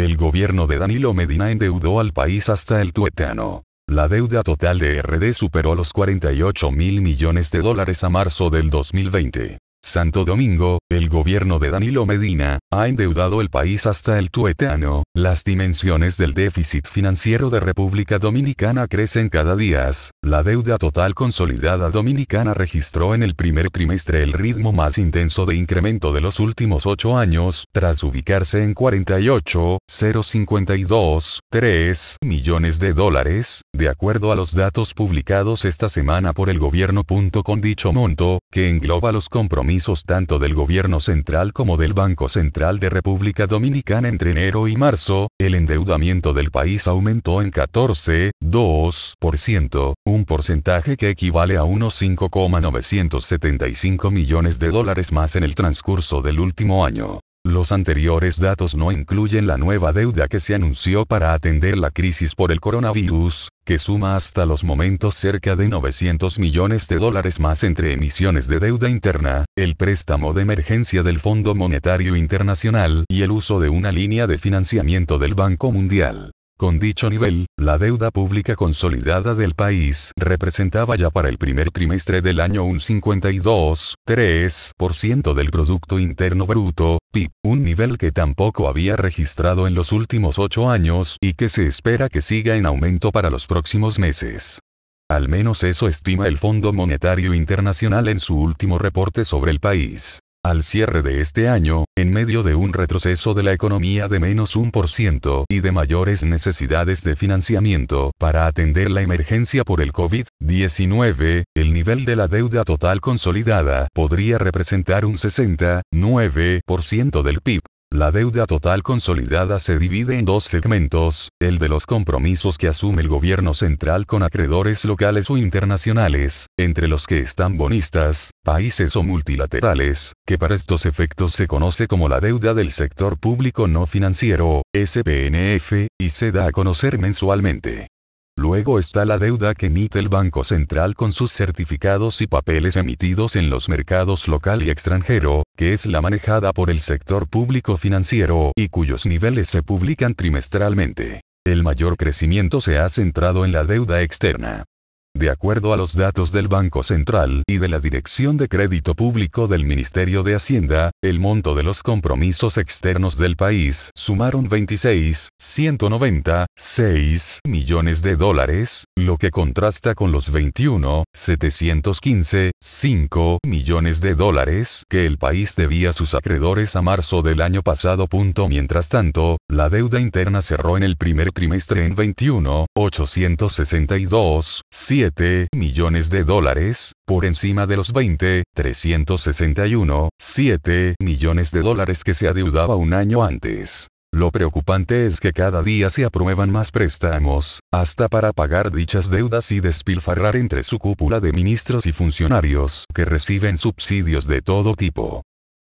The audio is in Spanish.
El gobierno de Danilo Medina endeudó al país hasta el tuetano. La deuda total de RD superó los 48 mil millones de dólares a marzo del 2020. Santo Domingo, el gobierno de Danilo Medina, ha endeudado el país hasta el tuetano, las dimensiones del déficit financiero de República Dominicana crecen cada día, la deuda total consolidada dominicana registró en el primer trimestre el ritmo más intenso de incremento de los últimos ocho años, tras ubicarse en 48,052,3 millones de dólares, de acuerdo a los datos publicados esta semana por el gobierno. Con dicho monto, que engloba los compromisos tanto del gobierno central como del Banco Central de República Dominicana entre enero y marzo, el endeudamiento del país aumentó en 14,2%, un porcentaje que equivale a unos 5,975 millones de dólares más en el transcurso del último año. Los anteriores datos no incluyen la nueva deuda que se anunció para atender la crisis por el coronavirus, que suma hasta los momentos cerca de 900 millones de dólares más entre emisiones de deuda interna, el préstamo de emergencia del Fondo Monetario Internacional y el uso de una línea de financiamiento del Banco Mundial. Con dicho nivel, la deuda pública consolidada del país representaba ya para el primer trimestre del año un 52,3% del Producto Interno Bruto, PIB, un nivel que tampoco había registrado en los últimos ocho años y que se espera que siga en aumento para los próximos meses. Al menos eso estima el Fondo Monetario Internacional en su último reporte sobre el país. Al cierre de este año, en medio de un retroceso de la economía de menos un por ciento y de mayores necesidades de financiamiento para atender la emergencia por el COVID-19, el nivel de la deuda total consolidada podría representar un 69% del PIB, la deuda total consolidada se divide en dos segmentos, el de los compromisos que asume el gobierno central con acreedores locales o internacionales, entre los que están bonistas, países o multilaterales, que para estos efectos se conoce como la deuda del sector público no financiero, SPNF, y se da a conocer mensualmente. Luego está la deuda que emite el Banco Central con sus certificados y papeles emitidos en los mercados local y extranjero, que es la manejada por el sector público financiero y cuyos niveles se publican trimestralmente. El mayor crecimiento se ha centrado en la deuda externa. De acuerdo a los datos del Banco Central y de la Dirección de Crédito Público del Ministerio de Hacienda, el monto de los compromisos externos del país sumaron 26,196 millones de dólares, lo que contrasta con los 21,715,5 millones de dólares que el país debía a sus acreedores a marzo del año pasado. Mientras tanto, la deuda interna cerró en el primer trimestre en 21,862, millones de dólares, por encima de los 20, 361, 7 millones de dólares que se adeudaba un año antes. Lo preocupante es que cada día se aprueban más préstamos, hasta para pagar dichas deudas y despilfarrar entre su cúpula de ministros y funcionarios que reciben subsidios de todo tipo.